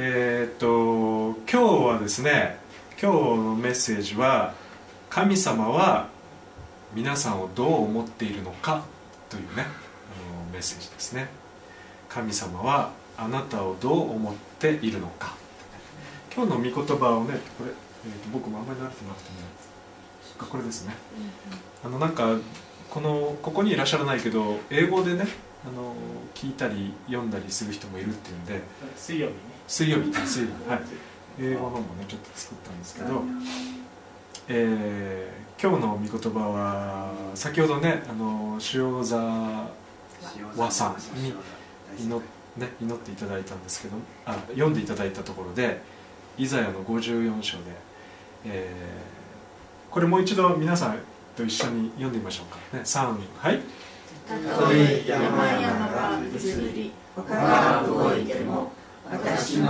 えー、っと今日はですね今日のメッセージは「神様は皆さんをどう思っているのか」というねあのメッセージですね。神様はあなたをどう思っているのか。今日の御言葉をねこれ、えー、と僕もあんまり慣れてなくてねこれですね。あのなんかこのここにいらっしゃらないけど英語でねあの聞いたり読んだりする人もいるっていうんで水曜日ね水曜日。水曜日。はい。英語のもねちょっと作ったんですけど、えー今日の御言葉は先ほどねあの塩沢和さんに祈,、ね、祈っていただいたんですけどあ読んでいただいたところでイザヤの54章で、えーこれもう一度皆さんと一緒に読んでみましょうか、ね、3はい。たとえ山々が移り他が動いても私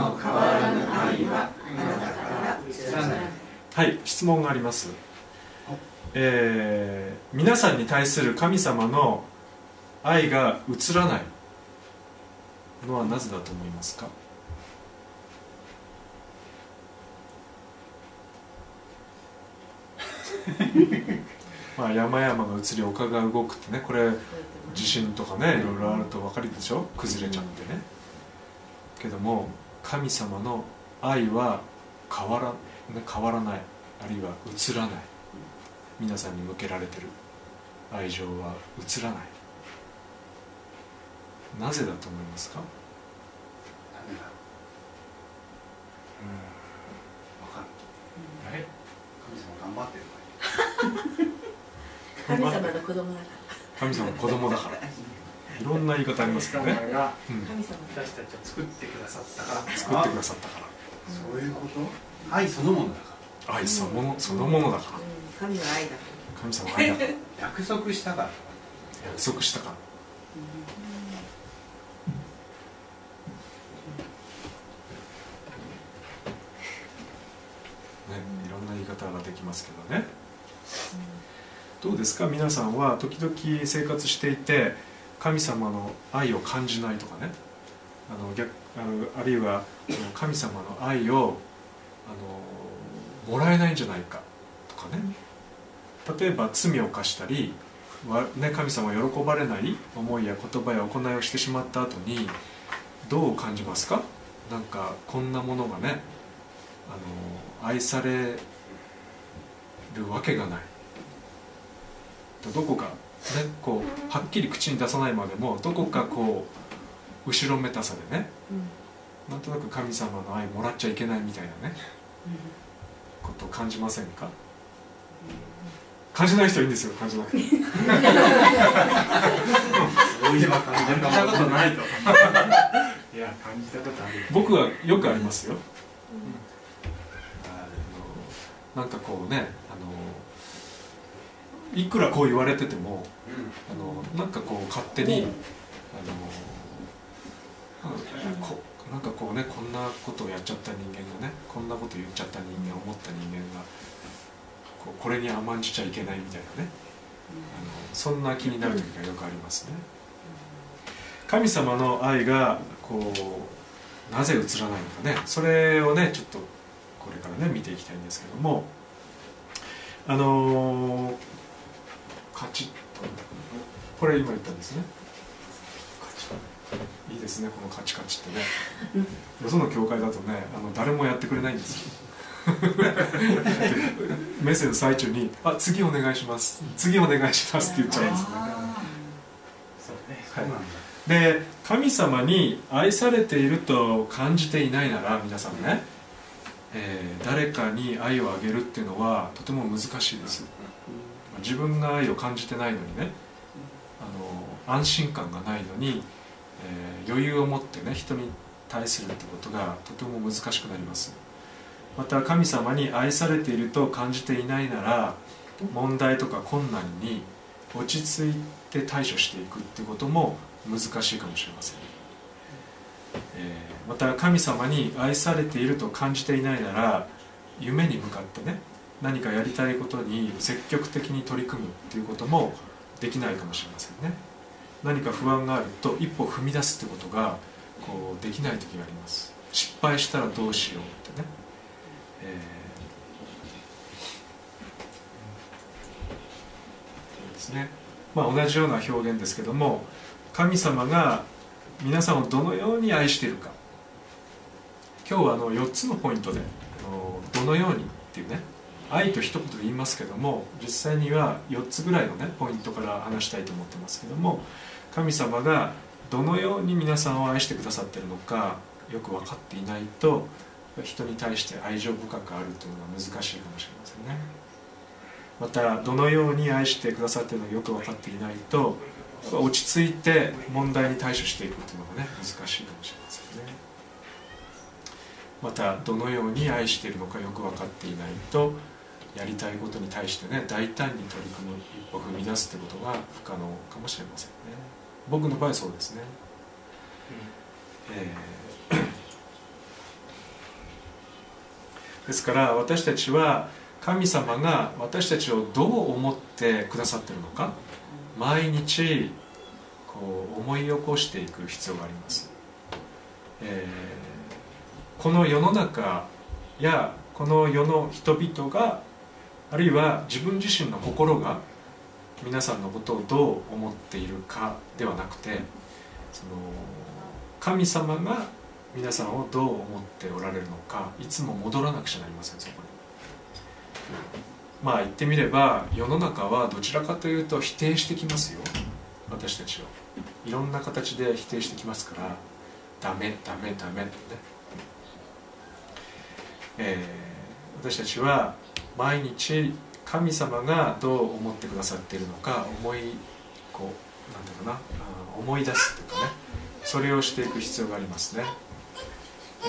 の変わらぬ愛はあなたから移らないはい質問があります、えー皆さんに対する神様の愛が移らないのはなぜだと思いますか？まあ山々が移り丘が動くってねこれ地震とかねいろいろあると分かるでしょ？崩れちゃってね。けども神様の愛は変わら,、ね、変わらない。あるいは移らない。皆さんに向けられてる愛情は移らない。なぜだと思いますか？あれ神様頑張ってる神様の子供だか神様の子供だから いろんな言い方ありますけどね、神様が私たちを作ってくださったから。作ってくださったから。そういうこと？愛そのものだか愛そのものそのものだから。うん。神は愛だか神様は愛だから。ら約束したから。約束したから。ね、いろんな言い方ができますけどね、どうですか？皆さんは時々生活していて神様の愛を感じないとかね。あの逆あのあるいは神様の愛をあのもらえないんじゃないかとかね。例えば罪を犯したりね、神様を喜ばれない思いや言葉や行いをしてしまった後にどう感じますか？なんかこんなものがねあの愛されるわけがない。どこかこうはっきり口に出さないまでもどこかこう後ろめたさでねうん。なんとなく神様の愛もらっちゃいけないみたいなねことを感じませんか？感じない人いいんですよ感じなくて。そういえば感じたもことないと。いや感じたことある僕はよくありますよ。あのなんかこうねいくらこう言われててもあのなんかこう勝手にあのうんこなんかこうねこんなことをやっちゃった人間がねこんなこと言っちゃった人間思った人間がこうこれに甘んじちゃいけないみたいなねあのそんな気になる時がよくありますね。神様の愛がこうなぜ映らないのかねそれをねちょっとこれからね見ていきたいんですけどもあのーカチッとこれ今言ったんですね。カチッいいですねこのカチカチってね。よその教会だとねあの誰もやってくれないんですよ。メッセージの最中に「あ次お願いします。次お願いします」って言っちゃうんですね。そうね。そうなんだ。で神様に愛されていると感じていないなら皆さんね、えー誰かに愛をあげるっていうのはとても難しいです自分が愛を感じてないのにねあの安心感がないのに、えー余裕を持ってね人に対するってことがとても難しくなります。また神様に愛されていると感じていないなら問題とか困難に落ち着いて対処していくってことも難しいかもしれません、えーまた神様に愛されていると感じていないなら夢に向かってね何かやりたいことに積極的に取り組むっていうこともできないかもしれませんね。何か不安があると一歩踏み出すってことがこうできない時があります。失敗したらどうしようってね、えーですね。まあ、同じような表現ですけども神様が皆さんをどのように愛しているか。今日はあの4つのポイントでどのようにっていうね。愛と一言で言いますけども実際には4つぐらいのねポイントから話したいと思ってますけども神様がどのように皆さんを愛してくださってるのかよく分かっていないと人に対して愛情深くあるというのが難しいかもしれませんね。またどのように愛してくださってるのかよく分かっていないと落ち着いて問題に対処していくというのがね難しいかもしれませんね。またどのように愛しているのかよく分かっていないとやりたいことに対してね大胆に取り組む一歩踏み出すってことが不可能かもしれませんね。僕の場合そうですね、えー ですから私たちは神様が私たちをどう思ってくださってるのか毎日こう思い起こしていく必要があります、えーこの世の中やこの世の人々があるいは自分自身の心が皆さんのことをどう思っているかではなくてその神様が皆さんをどう思っておられるのかいつも戻らなくちゃなりませんそこに。まあ言ってみれば世の中はどちらかというと否定してきますよ。私たちをいろんな形で否定してきますからダメダメダメって。ね、えー私たちは毎日神様がどう思ってくださっているのか思いこうなんていうかな思い出すっていうかね。それをしていく必要がありますね、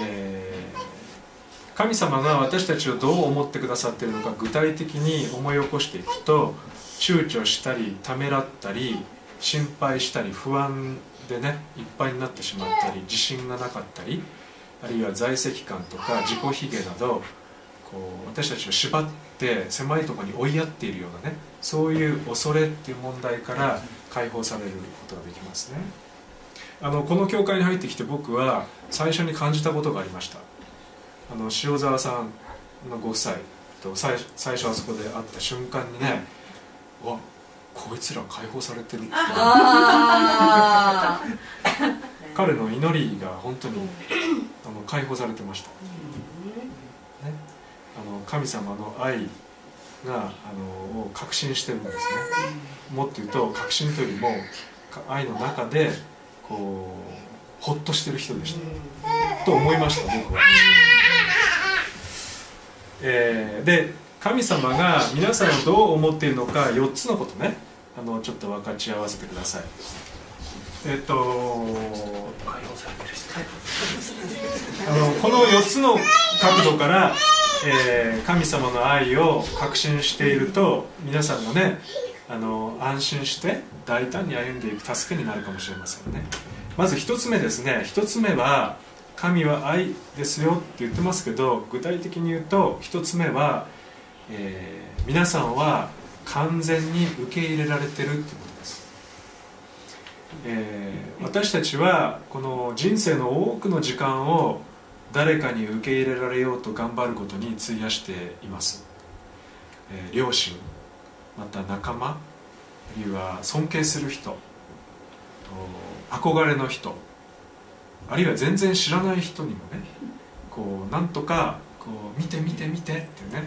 えー神様が私たちをどう思ってくださっているのか具体的に思い起こしていくと躊躇したりためらったり心配したり不安でねいっぱいになってしまったり自信がなかったりあるいは在籍感とか自己卑下などこう私たちを縛って狭いところに追いやっているようなねそういう恐れっていう問題から解放されることができますね。あのこの教会に入ってきて僕は最初に感じたことがありました。あの塩沢さんのご夫妻と最最初あそこで会った瞬間にねうわこいつら解放されてる。ってあ彼の祈りが本当にあの解放されてました、神様の愛があのを確信してるんですね。もっと言うと確信というよりも愛の中でこうほっとしてる人でした。と思いました僕は、えーで神様が皆さんをどう思っているのか4つのことね。あのちょっと分かち合わせてください。えっと解放されてる人あのこの4つの角度から、えー神様の愛を確信していると皆さんがねあの安心して大胆に歩んでいく助けになるかもしれませんね。まず1つ目ですね。1つ目は神は愛ですよって言ってますけど具体的に言うと1つ目は、えー皆さんは完全に受け入れられてるってことです。えー私たちはこの人生の多くの時間を誰かに受け入れられようと頑張ることに費やしています、えー両親また仲間あるいは尊敬する人と憧れの人あるいは全然知らない人にもねこうなんとかこう見て見て見てってね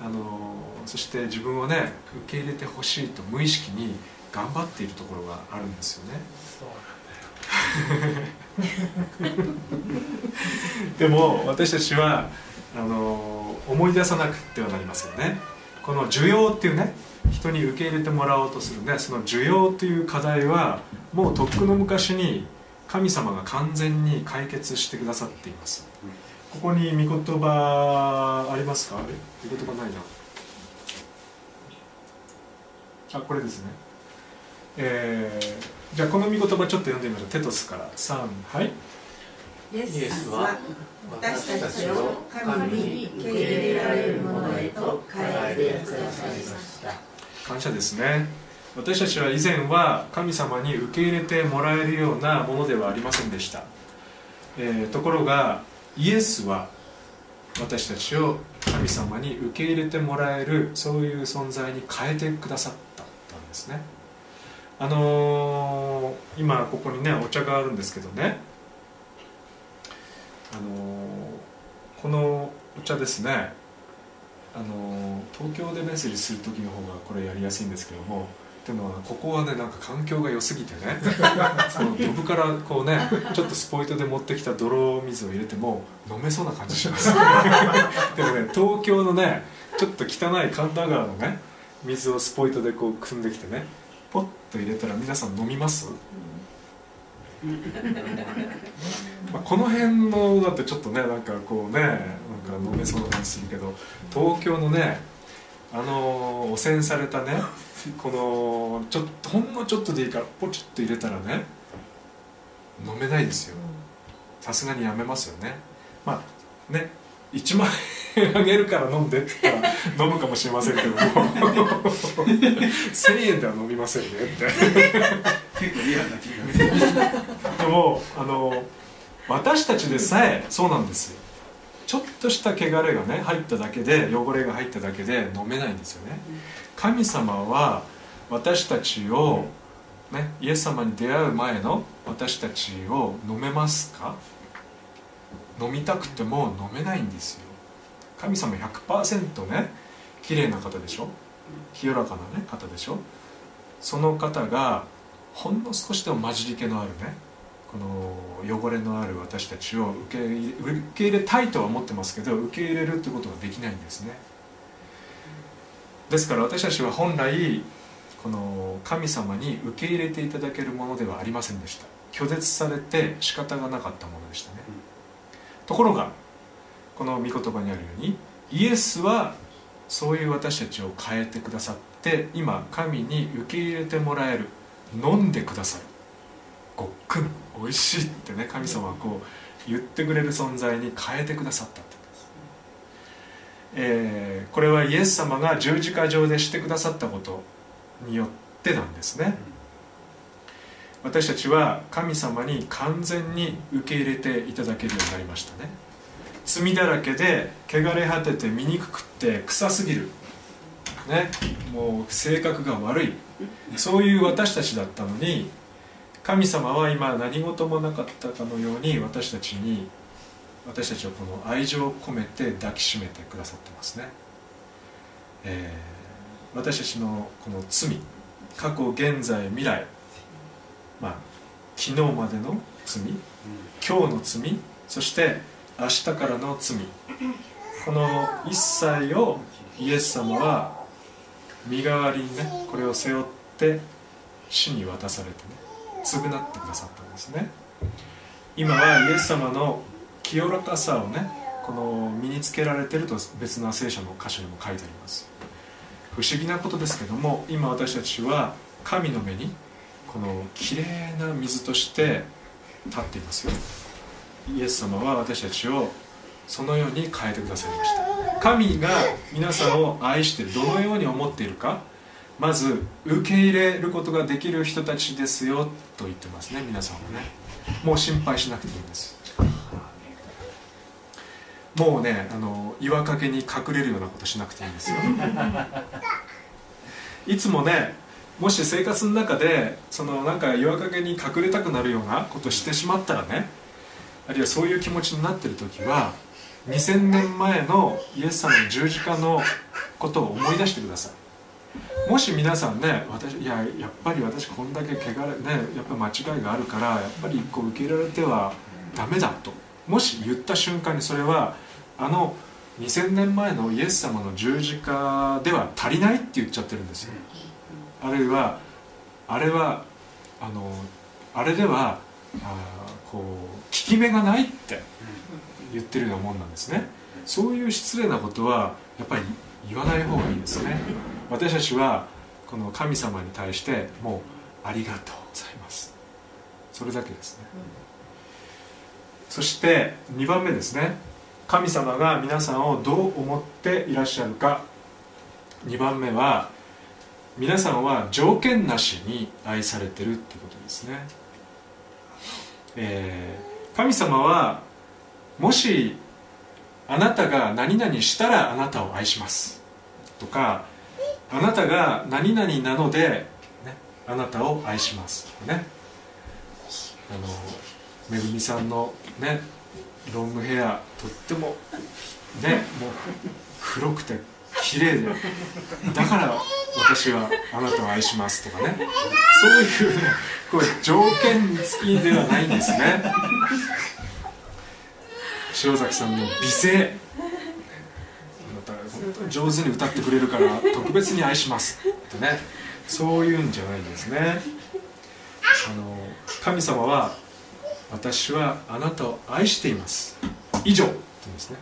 あのそして自分をね受け入れてほしいと無意識に頑張っているところがあるんですよね。そうなんだよ でも私たちはあの思い出さなくてはなりませんね。この需要っていうね人に受け入れてもらおうとするねその需要という課題はもうとっくの昔に神様が完全に解決してくださっています。ここに御言葉ありますか？御言葉ないな。あこれですね。えー、じゃあこの御言葉ちょっと読んでみましょう。テトスから。3はい。イエイエスは私たちを神に受け入れられるものへと変えてくださいました。感謝ですね。私たちは以前は神様に受け入れてもらえるようなものではありませんでした、えーところがイエスは私たちを神様に受け入れてもらえるそういう存在に変えてくださったんですねあのー今ここにねお茶があるんですけどね。あのーこのお茶ですね。あの東京でメッセージする時の方がこれやりやすいんですけどもっていうのはここはねなんか環境が良すぎてね。そのドブからこうねちょっとスポイトで持ってきた泥水を入れても飲めそうな感じします。でもね東京のねちょっと汚い神田川のね水をスポイトでこう汲んできてねポッと入れたら皆さん飲みます、まあ、この辺のだってちょっとねなんかこうねなんか飲めそうな感じするけど東京のねあの汚染されたねこのちょっとほんのちょっとでいいからポチッと入れたらね飲めないですよ。さすがにやめますよね。まあね1万円あげるから飲んでって言ったら飲むかもしれませんけども。1000円では飲みませんねって。結構リアルな気がでもあの私たちでさえそうなんですよ。ちょっとした汚れがね入っただけで汚れが入っただけで飲めないんですよね。神様は私たちを、ね、イエス様に出会う前の私たちを飲めますか？飲みたくても飲めないんですよ。神様100%ね綺麗な方でしょ？清らかな、ね、方でしょ？その方がほんの少しでも混じり気のあるねこの汚れのある私たちを受け入れ受け入れたいとは思ってますけど受け入れるってことができないんですね。ですから私たちは本来この神様に受け入れていただけるものではありませんでした。拒絶されて仕方がなかったものでしたね、ところがこの御言葉にあるようにイエスはそういう私たちを変えてくださって今神に受け入れてもらえる飲んでくださる。ごっくん美味しいってね神様はこう言ってくれる存在に変えてくださったってことです、えーこれはイエス様が十字架上でしてくださったことによってなんですね。私たちは神様に完全に受け入れていただけるようになりましたね。罪だらけで汚れ果てて醜くって臭すぎる。ね。もう性格が悪い。そういう私たちだったのに神様は今何事もなかったかのように私たちに私たちをこの愛情を込めて抱きしめてくださってますね、えー私たちのこの罪過去現在未来まあ昨日までの罪今日の罪そして明日からの罪。この一切をイエス様は身代わりにねこれを背負って死に渡されてね償ってくださったんですね。今はイエス様の清らかさをねこの身につけられてると別な聖書の箇所にも書いてあります。不思議なことですけども今私たちは神の目にこのきれいな水として立っていますよ。イエス様は私たちをそのように変えてくださいました。神が皆さんを愛してどのように思っているかまず受け入れることができる人たちですよと言ってますね皆さんはね。もう心配しなくていいんです。もうねあの岩陰に隠れるようなことしなくていいんですよ。いつもねもし生活の中でそのなんか岩陰に隠れたくなるようなことしてしまったらねあるいはそういう気持ちになってる時は2000年前のイエス様の十字架のことを思い出してください。もし皆さんね私いややっぱり私こんだけ汚れねやっぱ間違いがあるからやっぱりこう受け入れられてはダメだと。もし言った瞬間にそれはあの2000年前のイエス様の十字架では足りないって言っちゃってるんですよ。あるいはあれはあのあれではあこう効き目がないって言ってるようなもんなんですね。そういう失礼なことはやっぱり言わない方がいいですね。私たちはこの神様に対してもうありがとうございます。それだけですね。そして2番目ですね。神様が皆さんをどう思っていらっしゃるか。2番目は皆さんは条件なしに愛されてるってことですね、えー神様はもしあなたが何々したらあなたを愛しますとかあなたが何々なので、ね、あなたを愛しますとかね。あのめぐみさんのねロングヘアとってもねもう黒くて綺麗でだから私はあなたを愛しますとかね。そういうねこれ条件付きではないんですね。塩崎さんの美声。あなた本当に上手に歌ってくれるから特別に愛しますってね。そういうんじゃないんですね。あの神様は私はあなたを愛しています。以上って言うんですね。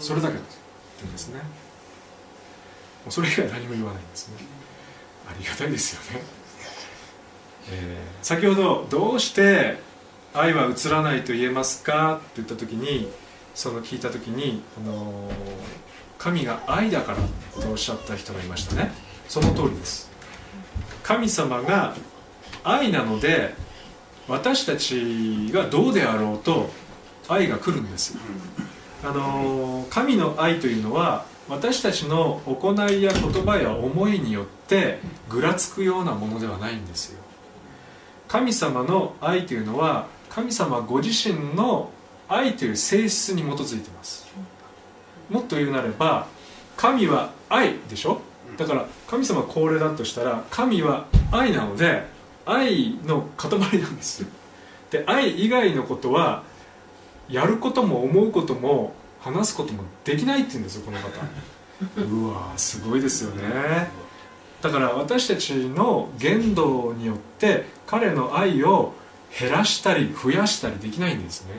それだけだって言うんですねそれ以外何も言わないんですね。ありがたいですよね、えー先ほどどうして愛は映らないと言えますかって言った時にその聞いた時に、あのー神が愛だからとおっしゃった人がいましたね。その通りです。神様が愛なので私たちがどうであろうと愛が来るんですあのー神の愛というのは私たちの行いや言葉や思いによってぐらつくようなものではないんですよ。神様の愛というのは神様ご自身の愛という性質に基づいてます。もっと言うなれば神は愛でしょ？だから神様はこれだとしたら神は愛なので愛の塊なんですで愛以外のことはやることも思うことも話すこともできないって言うんですよこの方。うわーすごいですよね。だから私たちの言動によって彼の愛を減らしたり増やしたりできないんですね。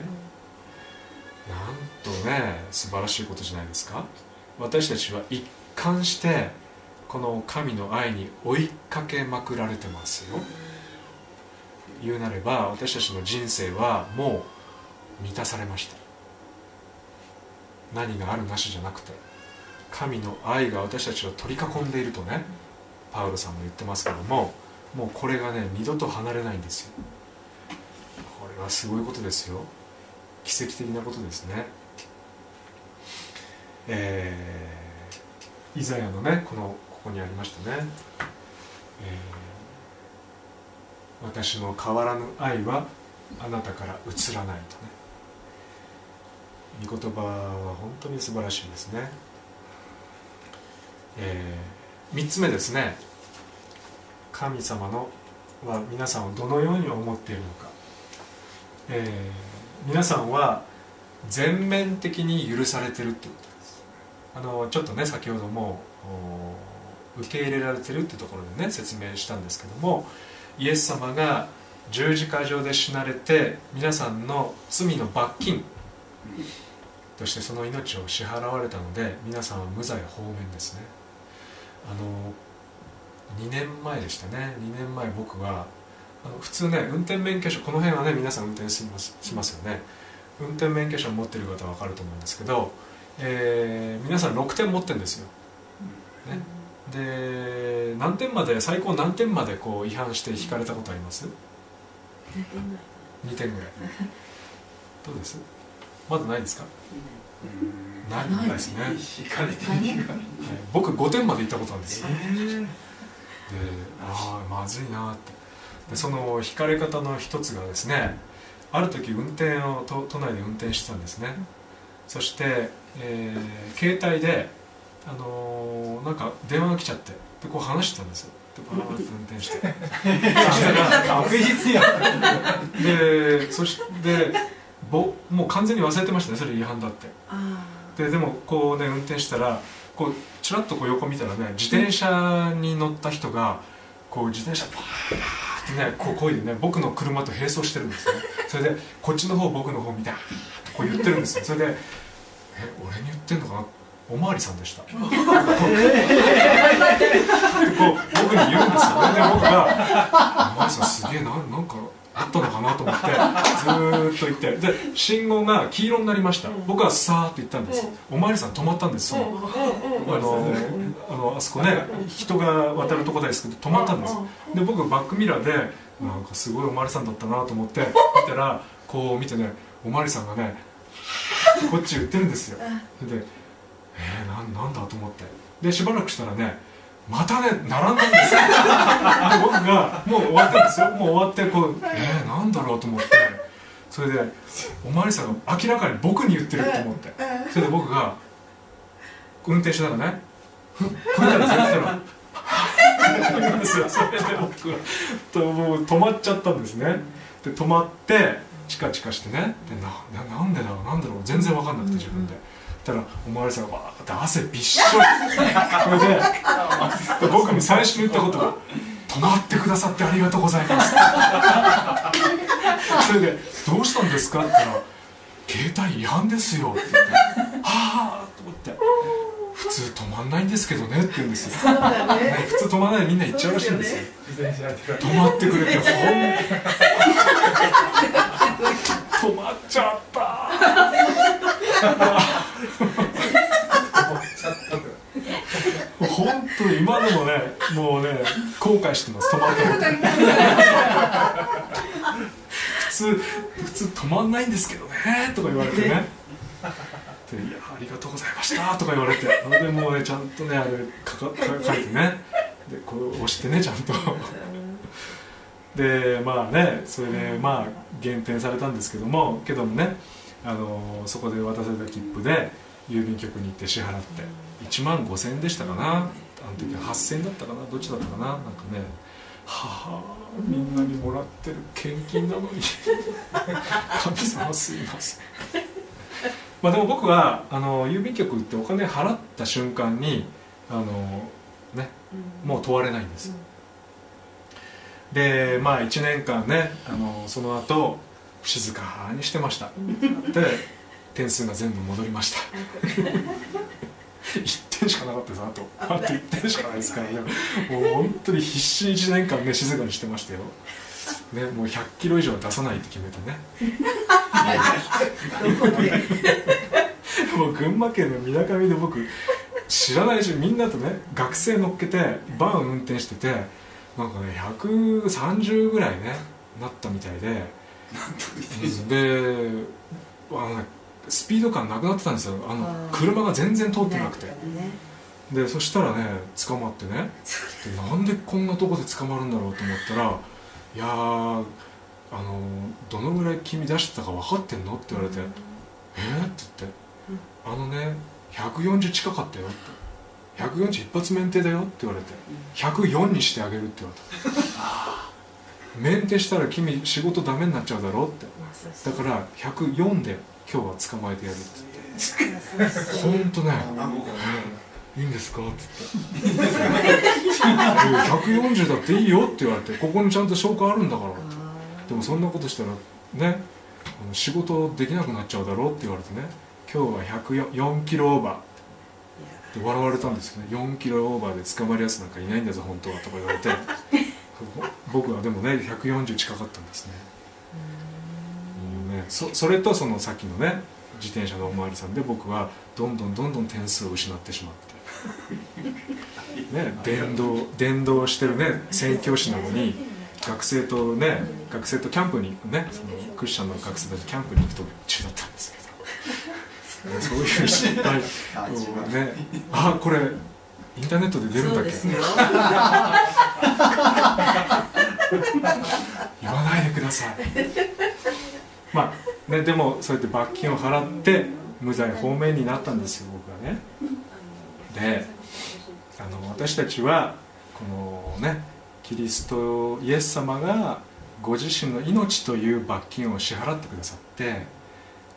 なんとね素晴らしいことじゃないですか。私たちは一貫してこの神の愛に追いかけまくられてますよ。言うなれば私たちの人生はもう満たされました。何があるなしじゃなくて神の愛が私たちを取り囲んでいるとねパウロさんも言ってますけどももうこれがね二度と離れないんですよ。これはすごいことですよ。奇跡的なことですね。えーイザヤのねこのここにありましたね、えー私の変わらぬ愛はあなたから移らないとね。御言葉は本当に素晴らしいですね、え3つ目ですね。神様のは皆さんをどのように思っているのか、えー皆さんは全面的に許されてるってことです。あのちょっとね先ほども受け入れられてるってところでね説明したんですけどもイエス様が十字架上で死なれて皆さんの罪の罰金。としてその命を支払われたので皆さんは無罪放免ですね。あの2年前でしたね。2年前僕はあの普通ね運転免許証この辺はね皆さん運転しますしますよね。運転免許証を持ってる方は分かると思うんですけど、えー皆さん6点持ってるんですよ、ね、で何点まで最高何点までこう違反して引かれたことあります？2点ぐらい。どうです？まだないですか？ないですね、はい引かれて僕5点まで行ったことあるんですよ。でああまずいなって。でその引かれ方の一つがですねある時運転を都都内で運転してたんですね。そして、えー携帯で、あのーなんか電話が来ちゃってでこう話してたんですよ。でバーッと運転して。確実やでそしてぼもう完全に忘れてましたねそれ違反だって。ででもこうね運転したらこうちらっとこう横見たらね自転車に乗った人がこう自転車バーってねこうこいでね僕の車と並走してるんですよそれでこっちの方僕の方見てこう言ってるんですよ。それで「え俺に言ってんのかな?」おまわりさんでした。こう僕に言うんですよ。で僕が「おまわりさんすげえななんかあったのかな?」と思ってずーっと行って。で信号が黄色になりました。僕はさーっと行ったんです。おまわりさん止まったんですそのあのあのあそこね人が渡るとこですけど止まったんです。で僕バックミラーでなんかすごいおまわりさんだったなと思って見たらこう見てねおまわりさんがねこっち言ってるんですよ。でえー、なんなんだと思って。でしばらくしたらねまたね並んだんですよ。で僕がもう終わったんですよ。もう終わってこうえー、なんだろうと思って。それでおまわりさんが明らかに僕に言ってると思って。それで僕が運転しながらね。ふっこうやったんですよそしたらですよ。それで僕はともう止まっちゃったんですね。で止まってチカチカしてね。でなななんでだろうなんだろう。全然分かんなくて自分で。たらおまわりさんがバーって汗びっしょり。で僕に最初に言ったことが「止まってくださってありがとうございます」それで「どうしたんですか?」って言ったら「携帯違反ですよ」って言って「はあ」と思って「普通止まんないんですけどね」って言うんですよ、ね、普通止まらないでみんな行っちゃうらしいんですよ。止まってくれてほん 止まっちゃった本当に今でもねもうね後悔してます止まったこと普通普通止まんないんですけどねとか言われてね。で「いやありがとうございました」とか言われて。でもうねちゃんとねあれかか書いてね。でこう押してねちゃんと。でまあねそれでまあ減点されたんですけどもけどもねあのそこで渡された切符で郵便局に行って支払って。1万5000円でしたかな？あの時は8000円だったかな？どっちだったかな？なんかねはあみんなにもらってる献金なのに。神様すいません。まあでも僕はあの郵便局行ってお金払った瞬間にあのねもう問われないんですでまあ1年間ねあのその後静かにしてました。で点数が全部戻りました。1点しかなかったですあと。あと1点しかないですからね。もう本当に必死に1年間ね静かにしてましたよ。ね、もう100キロ以上は出さないって決めてね。もう群馬県のみなかみで僕知らないしみんなとね学生乗っけてバン運転しててなんかね130ぐらいねなったみたいでであスピード感なくなってたんですよ。あの車が全然通ってなくて、でそしたらね捕まってね。でなんでこんなとこで捕まるんだろうと思ったら「いやーあのどのぐらい君出してたか分かってんの?」って言われて「えっ?」って言って「あのね140近かったよ」って「140一発免停だよ」って言われて「104にしてあげる」って言われた 免停したら君仕事ダメになっちゃうだろって。だから104で今日は捕まえてやるって言って。本当ね。いいんですか?」って言って「140だっていいよ」って言われて「ここにちゃんと消化あるんだから」って。でもそんなことしたらね仕事できなくなっちゃうだろうって言われてね。今日は104キロオーバーで笑われたんですよね。4キロオーバーで捕まるやつなんかいないんだぞ本当は。とか言われて僕はでもね140近かったんですね。ねそそれとそのさっきのね自転車のおまわりさんで僕はどんどんどんどん点数を失ってしまって。ね電動電動してるね宣教師なのに学生とね学生とキャンプに行くねそのクリスチャンの学生たちキャンプに行く途中だったんですけど。そういう失敗。をね。あこれインターネットで出るんだっけ？言わないでください。まあねでもそうやって罰金を払って無罪放免になったんですよ僕はね。であの私たちはこのねキリストイエス様がご自身の命という罰金を支払ってくださって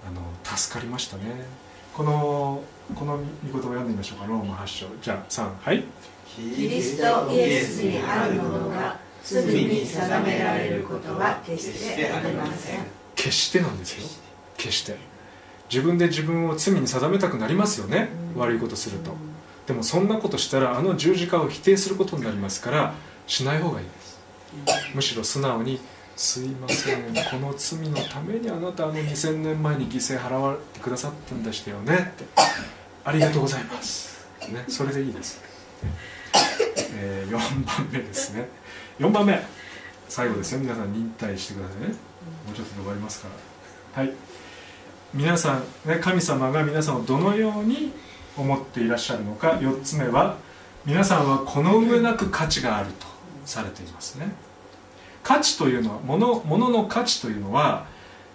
あの助かりましたね。このこの御言葉を読んでみましょうか。ローマ8章。じゃあ3はい。キリストイエスにあるものが罪に定められることは決してありません。決してなんですよ。決して。自分で自分を罪に定めたくなりますよね。悪いことすると。でもそんなことしたらあの十字架を否定することになりますからしない方がいいです。むしろ素直に「すいませんこの罪のためにあなたあの2000年前に犠牲払われてくださったんでしたよね」って「ありがとうございます」ね、それでいいです、えー、4番目ですね。4番目。最後ですよ皆さん忍耐してくださいね。もうちょっとで終わりますから。はい。皆さん、ね、神様が皆さんをどのように思っていらっしゃるのか。4つ目は皆さんはこの上なく価値があるとされていますね。価値というのは物物の価値というのは、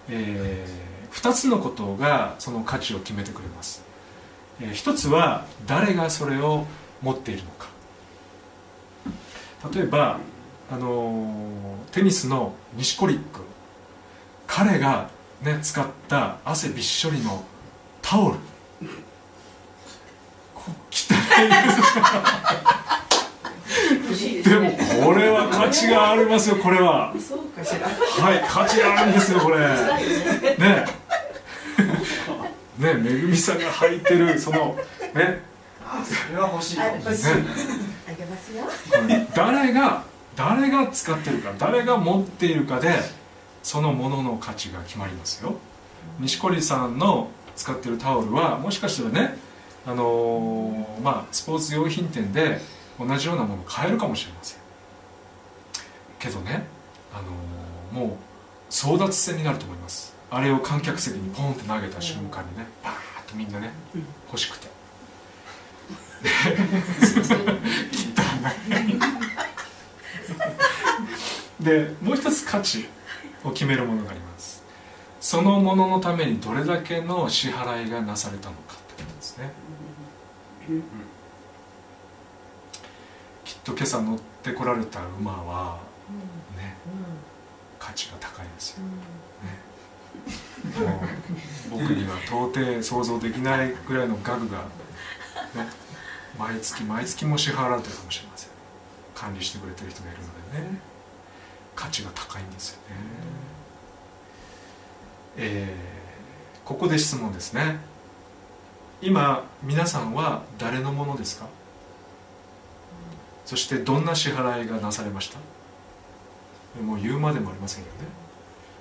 えー、2つのことがその価値を決めてくれます、えー、1つは誰がそれを持っているのか。例えば、あのー、テニスの錦織君彼が、ね、使った汗びっしょりのタオル。汚い。でもこれは価値がありますよこれは。はい価値があるんですよこれ。ねねめぐみさんが履いてる そのね。あそれは欲しいね。あげますよ。誰が誰が使ってるか誰が持っているかでそのものの価値が決まりますよ。錦織さんの使ってるタオルはもしかしたらねあのーまあスポーツ用品店で同じようなもの買えるかもしれません。けどね、あのーもう争奪戦になると思いますあれを観客席にポンって投げた瞬間にねバーッとみんなね欲しくて。でもう一つ価値を決めるものがあります。そのもののためにどれだけの支払いがなされたのかってことですね。きっと今朝乗ってこられた馬はね価値が高いですよ、ね、もう僕には到底想像できないぐらいの額が、ね、毎月毎月も支払われてるかもしれません。管理してくれてる人がいるのでね。価値が高いんですよね。えーここで質問ですね。今皆さんは誰のものですか？そしてどんな支払いがなされました？もう言うまでもありませんよね。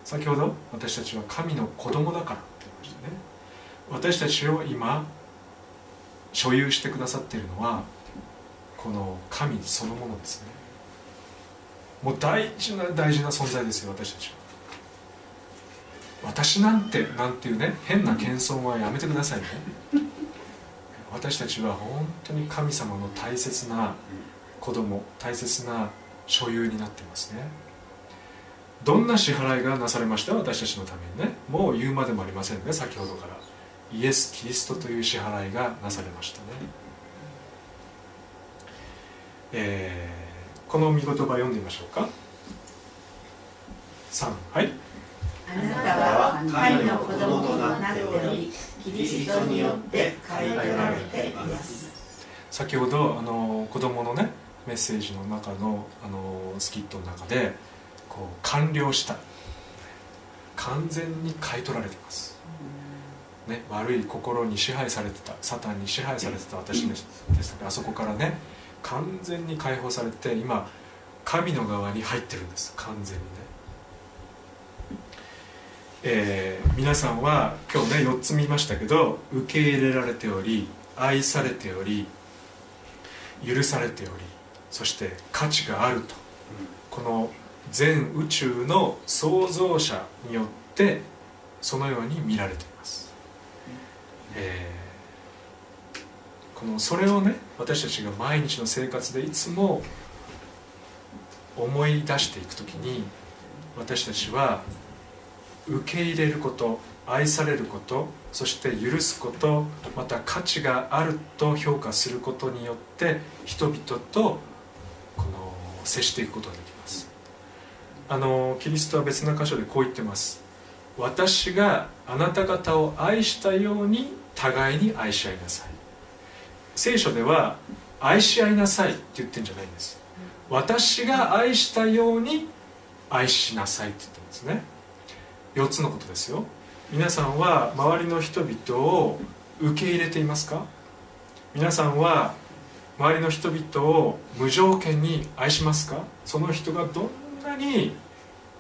先ほど私たちは神の子供だからって言いましたね。私たちを今所有してくださっているのはこの神そのものですね。もう大事な大事な存在ですよ私たちは。私なんてなんていうね変な謙遜はやめてくださいね。私たちは本当に神様の大切な子供大切な所有になってますね。どんな支払いがなされました？私たちのためにね。もう言うまでもありませんね。先ほどから。イエス・キリストという支払いがなされましたね、えーこの御言葉読んでみましょうか。3はい。あなたは神の子供となっておりキリストによってられています。先ほどあの子供のねメッセージの中のあのスキットの中でこう完了した。完全に買い取られてます、ね、悪い心に支配されてた。サタンに支配されてた私でした。があそこからね完全に解放されて今神の側に入ってるんです。完全にね。えー皆さんは今日ね4つ見ましたけど受け入れられており愛されており許されておりそして価値があると。この全宇宙の創造者によってそのように見られています、えーこのそれをね私たちが毎日の生活でいつも思い出していくときに私たちは受け入れること愛されることそして許すことまた価値があると評価することによって人々とこの接していくことができますあのキリストは別な箇所でこう言ってます。私があなた方を愛したように互いに愛し合いなさい。聖書では愛し合いなさいって言ってるんじゃないんです。私が愛したように愛しなさいって言ってるんですね。4つのことですよ。皆さんは周りの人々を受け入れていますか？皆さんは周りの人々を無条件に愛しますか？その人がどんなに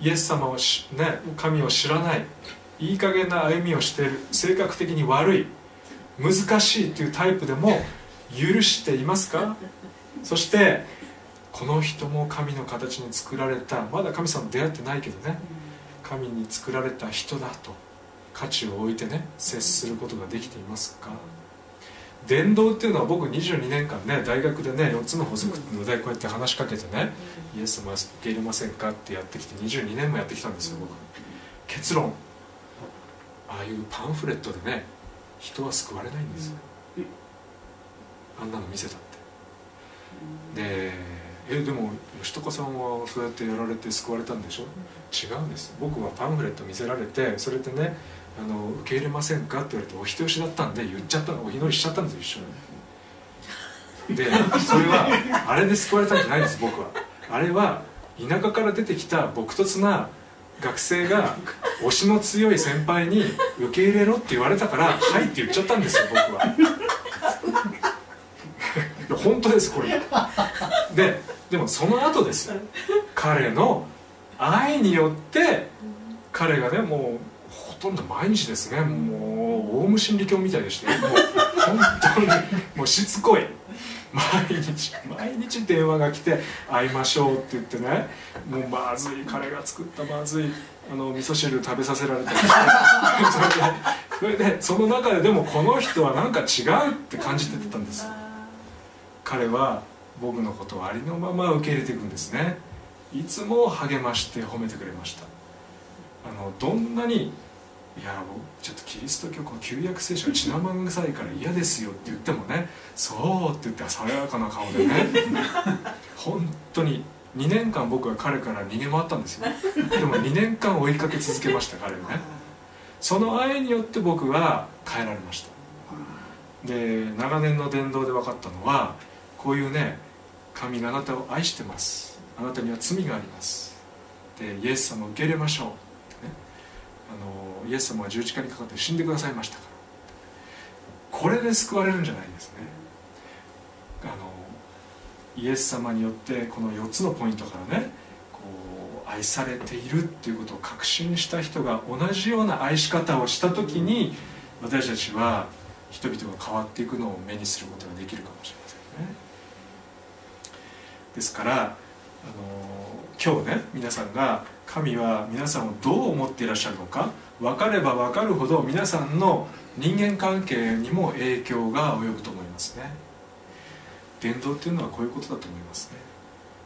イエス様をし、ね、神を知らないいい加減な歩みをしている性格的に悪い難しいというタイプでも許していますか？そしてこの人も神の形に作られた。まだ神様出会ってないけどね。神に作られた人だと価値を置いてね接することができていますか？伝道っていうのは僕22年間ね大学でね4つの法則のでこうやって話しかけてねイエス様受け入れませんかってやってきて22年もやってきたんですよ僕。結論。ああいうパンフレットでね人は救われないんですよ。あんなの見せたって。でえでも吉高さんはそうやってやられて救われたんでしょ？違うんです僕はパンフレット見せられてそれでねあの受け入れませんかって言われてお人よしだったんで言っちゃったのお祈りしちゃったんですよ一緒に。でそれはあれで救われたんじゃないんです僕は。あれは田舎から出てきた朴突な学生が推しの強い先輩に受け入れろって言われたから「はい」って言っちゃったんですよ僕は。本当ですこれ。ででもその後です彼の愛によって彼がねもうとんど毎日ですね。もうオウム真理教みたいでして。もう本当にもうしつこい。毎日毎日電話が来て「会いましょう」って言ってね。もうまずい彼が作ったまずい。あの味噌汁食べさせられたりして。それでそれでその中ででもこの人はなんか違うって感じてたんです彼は僕のことをありのまま受け入れていくんですね。いつも励まして褒めてくれました。あのどんなにいや僕ちょっとキリスト教この旧約聖書は血生臭いから嫌ですよって言ってもねそうって言って爽やかな顔でね 本当に2年間僕は彼から逃げ回ったんですよ。でも2年間追いかけ続けました彼をね。その愛によって僕は変えられました。で長年の伝道で分かったのはこういうね神があなたを愛してます。あなたには罪があります。でイエス様を受け入れましょう、ね、あのイエス様は十字架にかかって死んでくださいましたから。これで救われるんじゃないですね。あのイエス様によってこの4つのポイントからねこう愛されているっていうことを確信した人が同じような愛し方をした時に私たちは人々が変わっていくのを目にすることができるかもしれませんね。ですからあの今日ね皆さんが神は皆さんをどう思っていらっしゃるのか分かれば分かるほど皆さんの人間関係にも影響が及ぶと思いますね。伝道っていうのはこういうことだと思いますね。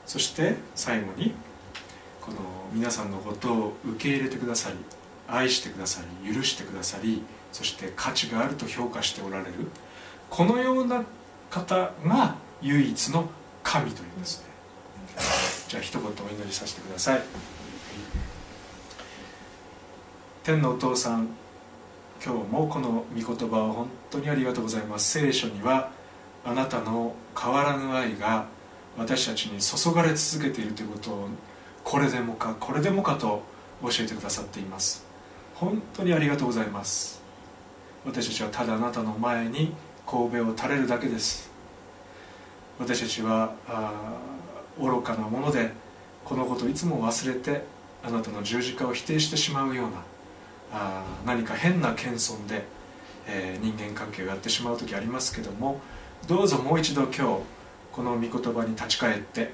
そして最後にこの皆さんのことを受け入れてくださり愛してくださり許してくださりそして価値があると評価しておられるこのような方が唯一の神というんですね。じゃあ一言お祈りさせてください。天のお父さん今日もこの御言葉を本当にありがとうございます。聖書にはあなたの変わらぬ愛が私たちに注がれ続けているということをこれでもかこれでもかと教えてくださっています。本当にありがとうございます。私たちはただあなたの前に神戸を垂れるだけです。私たちは愚かなものでこのことをいつも忘れてあなたの十字架を否定してしまうようなあ何か変な謙遜で、えー、人間関係をやってしまう時ありますけどもどうぞもう一度今日この御言葉に立ち返って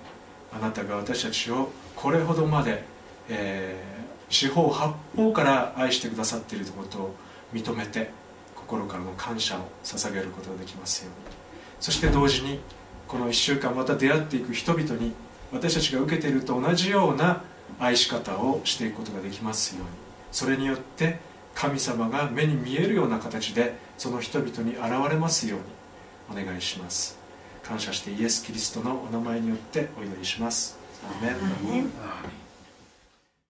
あなたが私たちをこれほどまで、えー、四方八方から愛してくださっていることを認めて心からの感謝を捧げることができますように。そして同時にこの1週間また出会っていく人々に私たちが受けていると同じような愛し方をしていくことができますように。それによって神様が目に見えるような形でその人々に現れますようにお願いします。感謝してイエス・キリストのお名前によってお祈りします。アーメン